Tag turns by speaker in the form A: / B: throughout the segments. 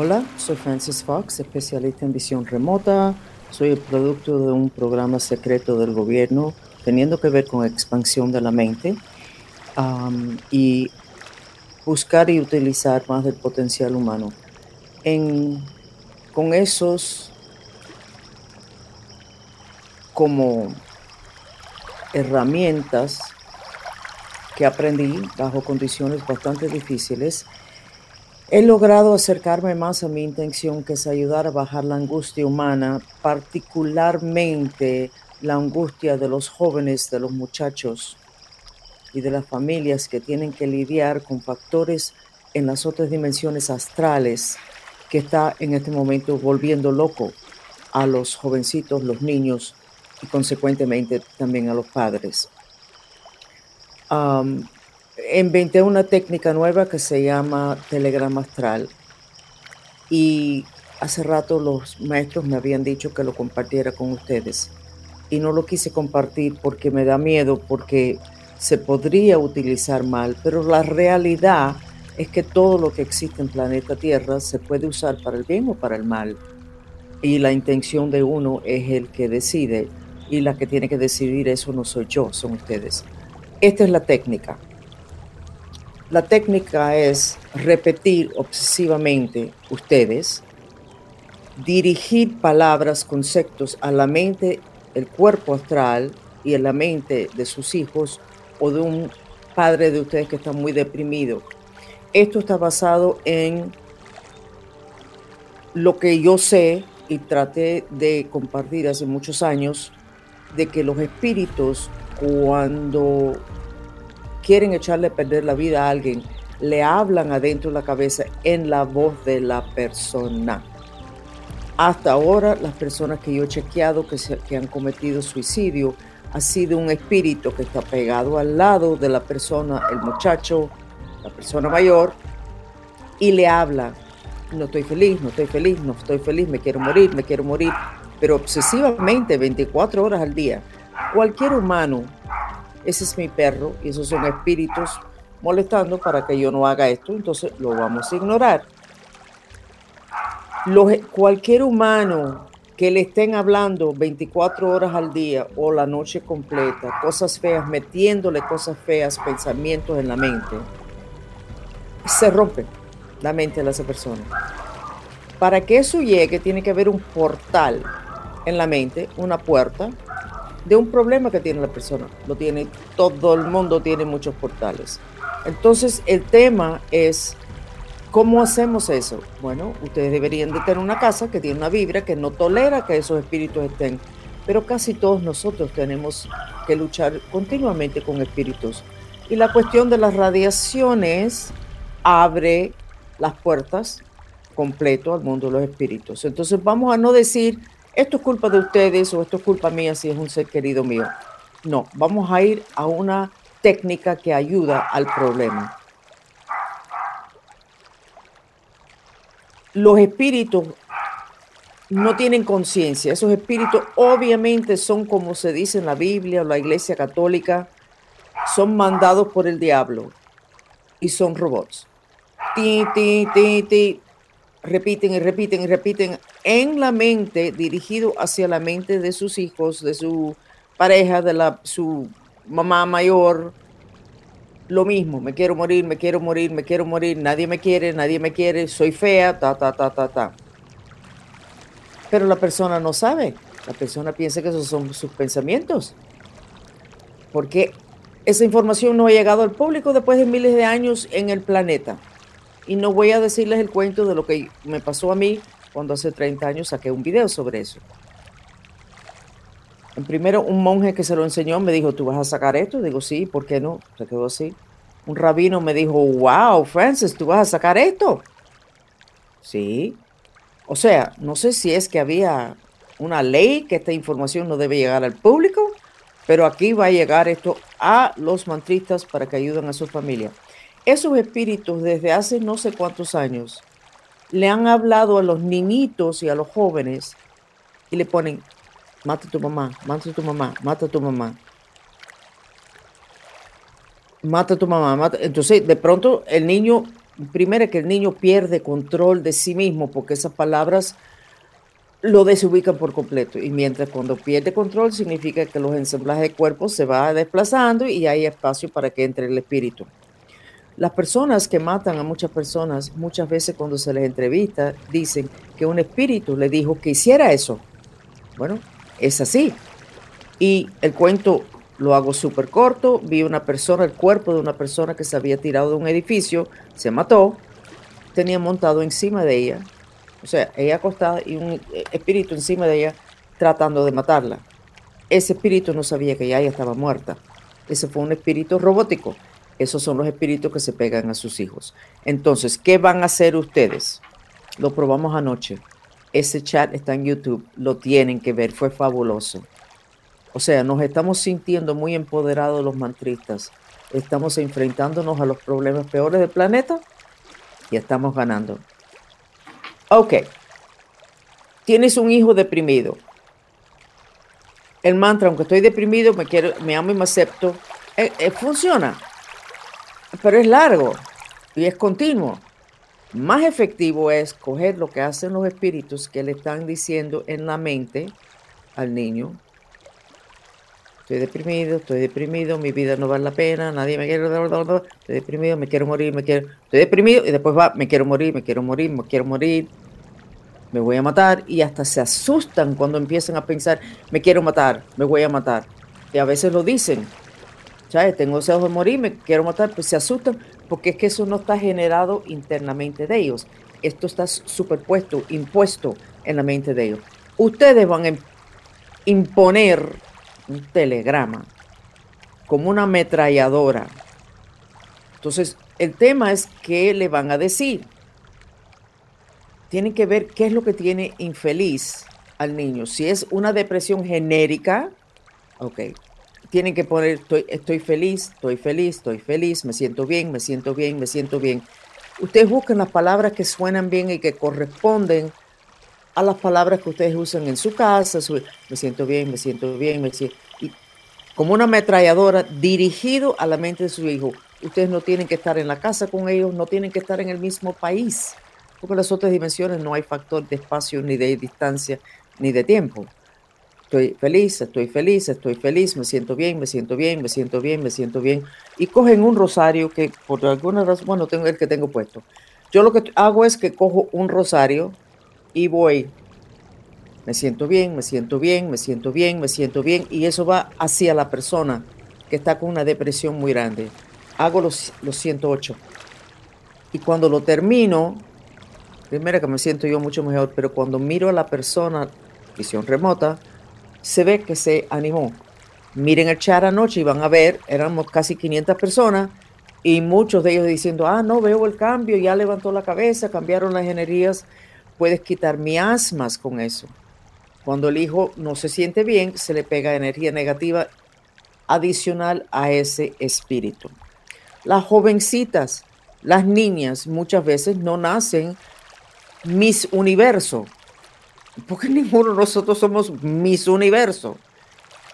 A: Hola, soy Francis Fox, especialista en visión remota. Soy el producto de un programa secreto del gobierno teniendo que ver con expansión de la mente y buscar y utilizar más del potencial humano. En, con esos como herramientas que aprendí bajo condiciones bastante difíciles, he logrado acercarme más a mi intención, que es ayudar a bajar la angustia humana, particularmente la angustia de los jóvenes, de los muchachos y de las familias que tienen que lidiar con factores en las otras dimensiones astrales que está en este momento volviendo loco a los jovencitos, los niños y consecuentemente también a los padres. Inventé una técnica nueva que se llama telegrama astral y hace rato los maestros me habían dicho que lo compartiera con ustedes y no lo quise compartir porque me da miedo, porque se podría utilizar mal, pero la realidad es que todo lo que existe en planeta Tierra se puede usar para el bien o para el mal. Y la intención de uno es el que decide y la que tiene que decidir eso no soy yo, son ustedes. Esta es la técnica. La técnica es repetir obsesivamente ustedes, dirigir palabras, conceptos a la mente el cuerpo astral y en la mente de sus hijos o de un padre de ustedes que está muy deprimido. Esto está basado en lo que yo sé y traté de compartir hace muchos años, de que los espíritus cuando quieren echarle a perder la vida a alguien, le hablan adentro de la cabeza en la voz de la persona. Hasta ahora, las personas que yo he chequeado que, que han cometido suicidio ha sido un espíritu que está pegado al lado de la persona, el muchacho, la persona mayor, y le habla. No estoy feliz, no estoy feliz, no estoy feliz, me quiero morir, me quiero morir, pero obsesivamente 24 horas al día. Cualquier humano, ese es mi perro y esos son espíritus molestando para que yo no haga esto, entonces lo vamos a ignorar cualquier humano que le estén hablando 24 horas al día o la noche completa, cosas feas, metiéndole cosas feas, pensamientos en la mente, se rompe la mente de esa persona. Para que eso llegue, tiene que haber un portal en la mente, una puerta de un problema que tiene la persona. Lo tiene todo el mundo, tiene muchos portales. Entonces, el tema es ¿Cómo hacemos eso? Bueno, ustedes deberían de tener una casa que tiene una vibra que no tolera que esos espíritus estén, pero casi todos nosotros tenemos que luchar continuamente con espíritus. Y la cuestión de las radiaciones abre las puertas completo al mundo de los espíritus. Entonces vamos a no decir, esto es culpa de ustedes o esto es culpa mía si es un ser querido mío. No, vamos a ir a una técnica que ayuda al problema. los espíritus no tienen conciencia. Esos espíritus obviamente son como se dice en la Biblia o la Iglesia Católica, son mandados por el diablo y son robots. Ti, ti, ti, ti. Repiten y repiten y repiten en la mente, dirigido hacia la mente de sus hijos, de su pareja, de la, su mamá mayor, lo mismo, me quiero morir, me quiero morir, me quiero morir, nadie me quiere, nadie me quiere, soy fea, ta, ta, ta, ta, ta. Pero la persona no sabe, la persona piensa que esos son sus pensamientos. Porque esa información no ha llegado al público después de miles de años en el planeta. Y no voy a decirles el cuento de lo que me pasó a mí cuando hace 30 años saqué un video sobre eso. En primero, un monje que se lo enseñó me dijo, ¿tú vas a sacar esto? Digo, sí, ¿por qué no? Se quedó así. Un rabino me dijo, wow, Francis, ¿tú vas a sacar esto? Sí. O sea, no sé si es que había una ley que esta información no debe llegar al público, pero aquí va a llegar esto a los mantristas para que ayuden a su familia. Esos espíritus desde hace no sé cuántos años le han hablado a los niñitos y a los jóvenes y le ponen, mata a tu mamá, mata a tu mamá, mata a tu mamá. Mata a tu mamá, mata. Entonces, de pronto el niño primero que el niño pierde control de sí mismo porque esas palabras lo desubican por completo. Y mientras cuando pierde control significa que los ensamblajes de cuerpo se va desplazando y hay espacio para que entre el espíritu. Las personas que matan a muchas personas, muchas veces cuando se les entrevista, dicen que un espíritu le dijo que hiciera eso. Bueno, es así. Y el cuento lo hago súper corto. Vi una persona, el cuerpo de una persona que se había tirado de un edificio, se mató, tenía montado encima de ella, o sea, ella acostada y un espíritu encima de ella tratando de matarla. Ese espíritu no sabía que ella estaba muerta. Ese fue un espíritu robótico. Esos son los espíritus que se pegan a sus hijos. Entonces, ¿qué van a hacer ustedes? Lo probamos anoche. Ese chat está en YouTube. Lo tienen que ver. Fue fabuloso. O sea, nos estamos sintiendo muy empoderados los mantristas. Estamos enfrentándonos a los problemas peores del planeta y estamos ganando. Ok. Tienes un hijo deprimido. El mantra, aunque estoy deprimido, me quiero, me amo y me acepto, eh, eh, funciona. Pero es largo y es continuo. Más efectivo es coger lo que hacen los espíritus que le están diciendo en la mente al niño estoy deprimido, estoy deprimido, mi vida no vale la pena, nadie me quiere, estoy deprimido, me quiero morir, me quiero, estoy deprimido y después va, me quiero morir, me quiero morir, me quiero morir, me voy a matar y hasta se asustan cuando empiezan a pensar, me quiero matar, me voy a matar. Y a veces lo dicen, ¿sabes? Tengo deseos de morir, me quiero matar, pues se asustan porque es que eso no está generado internamente de ellos. Esto está superpuesto, impuesto en la mente de ellos. Ustedes van a imponer un telegrama, como una ametralladora. Entonces, el tema es qué le van a decir. Tienen que ver qué es lo que tiene infeliz al niño. Si es una depresión genérica, ok. Tienen que poner, estoy, estoy feliz, estoy feliz, estoy feliz, me siento bien, me siento bien, me siento bien. Ustedes buscan las palabras que suenan bien y que corresponden a las palabras que ustedes usan en su casa, me siento bien, me siento bien, me siento, y como una ametralladora dirigido a la mente de su hijo. Ustedes no tienen que estar en la casa con ellos, no tienen que estar en el mismo país, porque en las otras dimensiones no hay factor de espacio, ni de distancia, ni de tiempo. Estoy feliz, estoy feliz, estoy feliz, me siento bien, me siento bien, me siento bien, me siento bien. Y cogen un rosario que por alguna razón, bueno, tengo el que tengo puesto. Yo lo que hago es que cojo un rosario y voy. Me siento bien, me siento bien, me siento bien, me siento bien. Y eso va hacia la persona que está con una depresión muy grande. Hago los, los 108. Y cuando lo termino, primero que me siento yo mucho mejor, pero cuando miro a la persona, visión remota, se ve que se animó. Miren el chat anoche y van a ver, éramos casi 500 personas y muchos de ellos diciendo, ah, no veo el cambio, ya levantó la cabeza, cambiaron las energías puedes quitar miasmas con eso. Cuando el hijo no se siente bien, se le pega energía negativa adicional a ese espíritu. Las jovencitas, las niñas, muchas veces no nacen mis universo, porque ninguno de nosotros somos mis universo.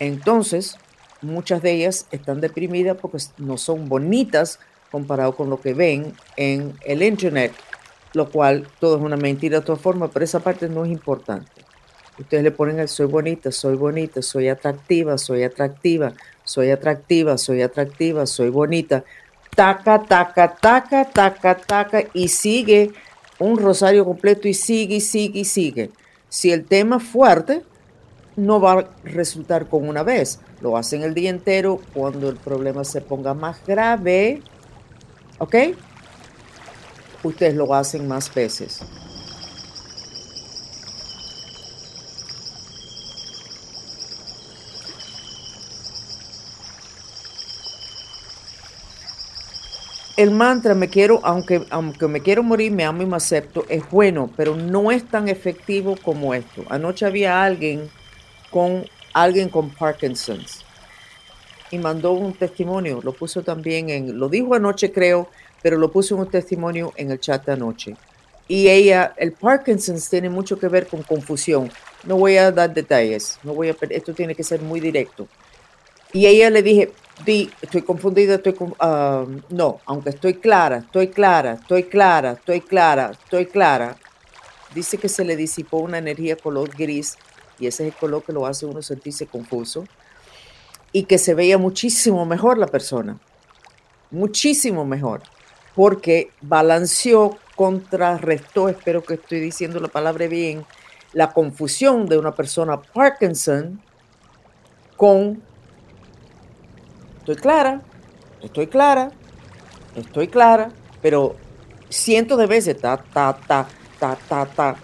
A: Entonces, muchas de ellas están deprimidas porque no son bonitas comparado con lo que ven en el internet lo cual todo es una mentira de todas formas, pero esa parte no es importante. Ustedes le ponen el soy bonita, soy bonita, soy atractiva, soy atractiva, soy atractiva, soy atractiva, soy bonita. Taca, taca, taca, taca, taca, y sigue un rosario completo y sigue, y sigue, sigue. Si el tema es fuerte, no va a resultar con una vez. Lo hacen el día entero cuando el problema se ponga más grave. ¿Ok? ustedes lo hacen más veces. El mantra me quiero, aunque, aunque me quiero morir, me amo y me acepto, es bueno, pero no es tan efectivo como esto. Anoche había alguien con alguien con Parkinson's y mandó un testimonio, lo puso también en, lo dijo anoche creo, pero lo puso en un testimonio en el chat anoche. Y ella, el Parkinson's tiene mucho que ver con confusión. No voy a dar detalles, no voy a, esto tiene que ser muy directo. Y ella le dije, Di, estoy confundida, estoy ah, no, aunque estoy clara, estoy clara, estoy clara, estoy clara, estoy clara. Dice que se le disipó una energía color gris y ese es el color que lo hace uno sentirse confuso y que se veía muchísimo mejor la persona, muchísimo mejor, porque balanceó, contrarrestó, espero que estoy diciendo la palabra bien, la confusión de una persona Parkinson con estoy clara, estoy clara, estoy clara, pero cientos de veces, ta, ta, ta, ta, ta, ta.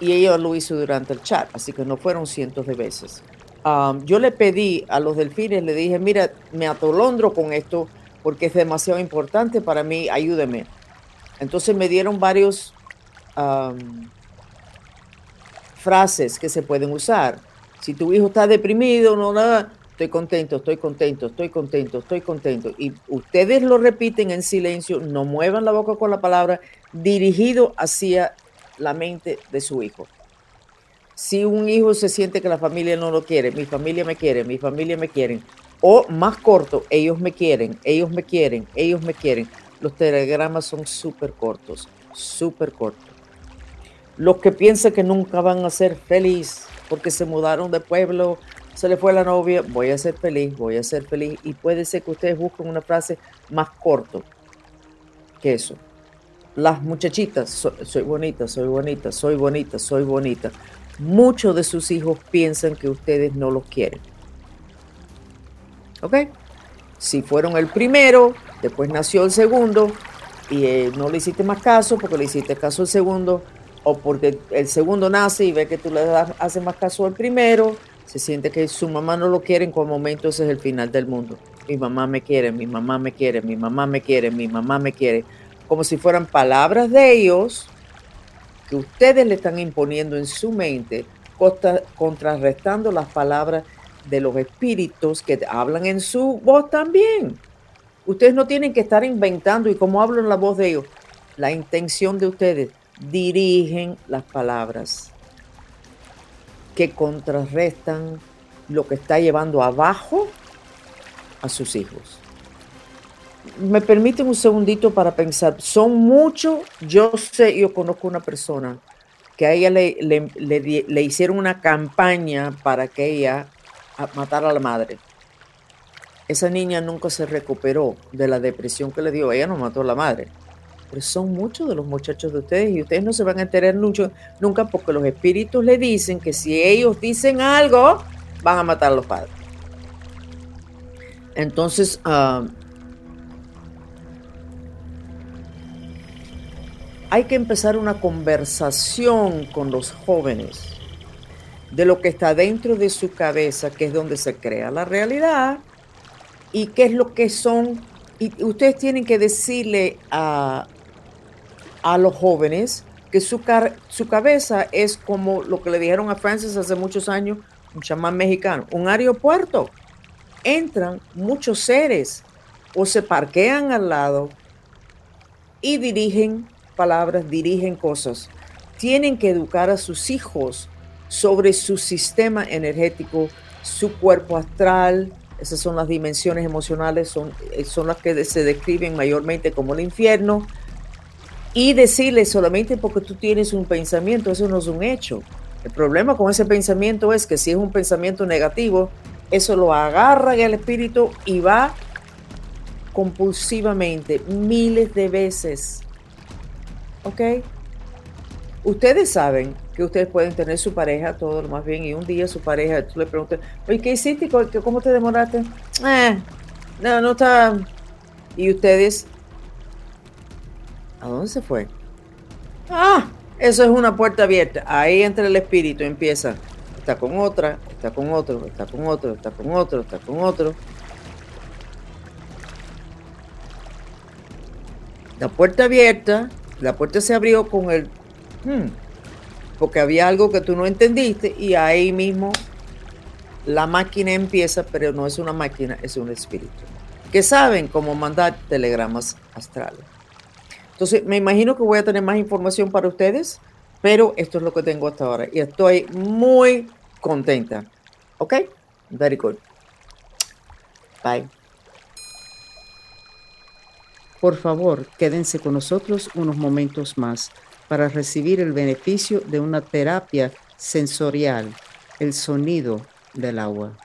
A: Y ella lo hizo durante el chat, así que no fueron cientos de veces. yo le pedí a los delfines, le dije, mira, me atolondro con esto porque es demasiado importante para mí, ayúdeme. Entonces me dieron varios frases que se pueden usar. Si tu hijo está deprimido, no nada, estoy contento, estoy contento, estoy contento, estoy contento. Y ustedes lo repiten en silencio, no muevan la boca con la palabra, dirigido hacia la mente de su hijo. Si un hijo se siente que la familia no lo quiere, mi familia me quiere, mi familia me quiere, o más corto, ellos me quieren, ellos me quieren, ellos me quieren. Los telegramas son súper cortos, súper cortos. Los que piensan que nunca van a ser feliz porque se mudaron de pueblo se le fue la novia, voy a ser feliz, voy a ser feliz. Y puede ser que ustedes busquen una frase más corto que eso. Las muchachitas, soy bonita, soy bonita, soy bonita, soy bonita. Muchos de sus hijos piensan que ustedes no los quieren. ¿Ok? Si fueron el primero, después nació el segundo y eh, no le hiciste más caso porque le hiciste caso al segundo, o porque el segundo nace y ve que tú le das, haces más caso al primero, se siente que su mamá no lo quiere, en cualquier momento ese es el final del mundo. Mi mamá me quiere, mi mamá me quiere, mi mamá me quiere, mi mamá me quiere. Como si fueran palabras de ellos que ustedes le están imponiendo en su mente, contrarrestando las palabras de los espíritus que hablan en su voz también. Ustedes no tienen que estar inventando y como hablo en la voz de ellos, la intención de ustedes dirigen las palabras que contrarrestan lo que está llevando abajo a sus hijos. Me permiten un segundito para pensar. Son muchos, yo sé, yo conozco una persona que a ella le, le, hicieron una campaña para que ella matara a la madre. Esa niña nunca se recuperó de la depresión que le dio. Ella no mató a la madre pero son muchos de los muchachos de ustedes y ustedes no se van a enterar mucho, nunca porque los espíritus le dicen que si ellos dicen algo, van a matar a los padres. Entonces, ah, hay que empezar una conversación con los jóvenes de lo que está dentro de su cabeza, que es donde se crea la realidad, y qué es lo que son. Y ustedes tienen que decirle a, a los jóvenes que su, su cabeza es como lo que le dijeron a Francis hace muchos años, un chamán mexicano, un aeropuerto. Entran muchos seres o se parquean al lado y dirigen palabras, dirigen cosas. Tienen que educar a sus hijos sobre su sistema energético, su cuerpo astral, esas son las dimensiones emocionales, son, son las que se describen mayormente como el infierno, y decirle solamente porque tú tienes un pensamiento, eso no es un hecho. El problema con ese pensamiento es que si es un pensamiento negativo, eso lo agarra en el espíritu y va compulsivamente miles de veces. ¿Ok? Ustedes saben que ustedes pueden tener su pareja, todo lo más bien, y un día su pareja, tú le preguntas, oye, ¿qué hiciste? ¿Cómo te demoraste? Eh, no, no está. Y ustedes ¿A dónde se fue? Ah, eso es una puerta abierta. Ahí entra el espíritu, empieza. Está con otra, está con otro, está con otro, está con otro, está con otro. La puerta abierta, la puerta se abrió con el... Hmm, porque había algo que tú no entendiste y ahí mismo la máquina empieza, pero no es una máquina, es un espíritu. Que saben cómo mandar telegramas astrales. Entonces, me imagino que voy a tener más información para ustedes, pero esto es lo que tengo hasta ahora y estoy muy contenta. ¿Ok? Very good. Bye.
B: Por favor, quédense con nosotros unos momentos más para recibir el beneficio de una terapia sensorial, el sonido del agua.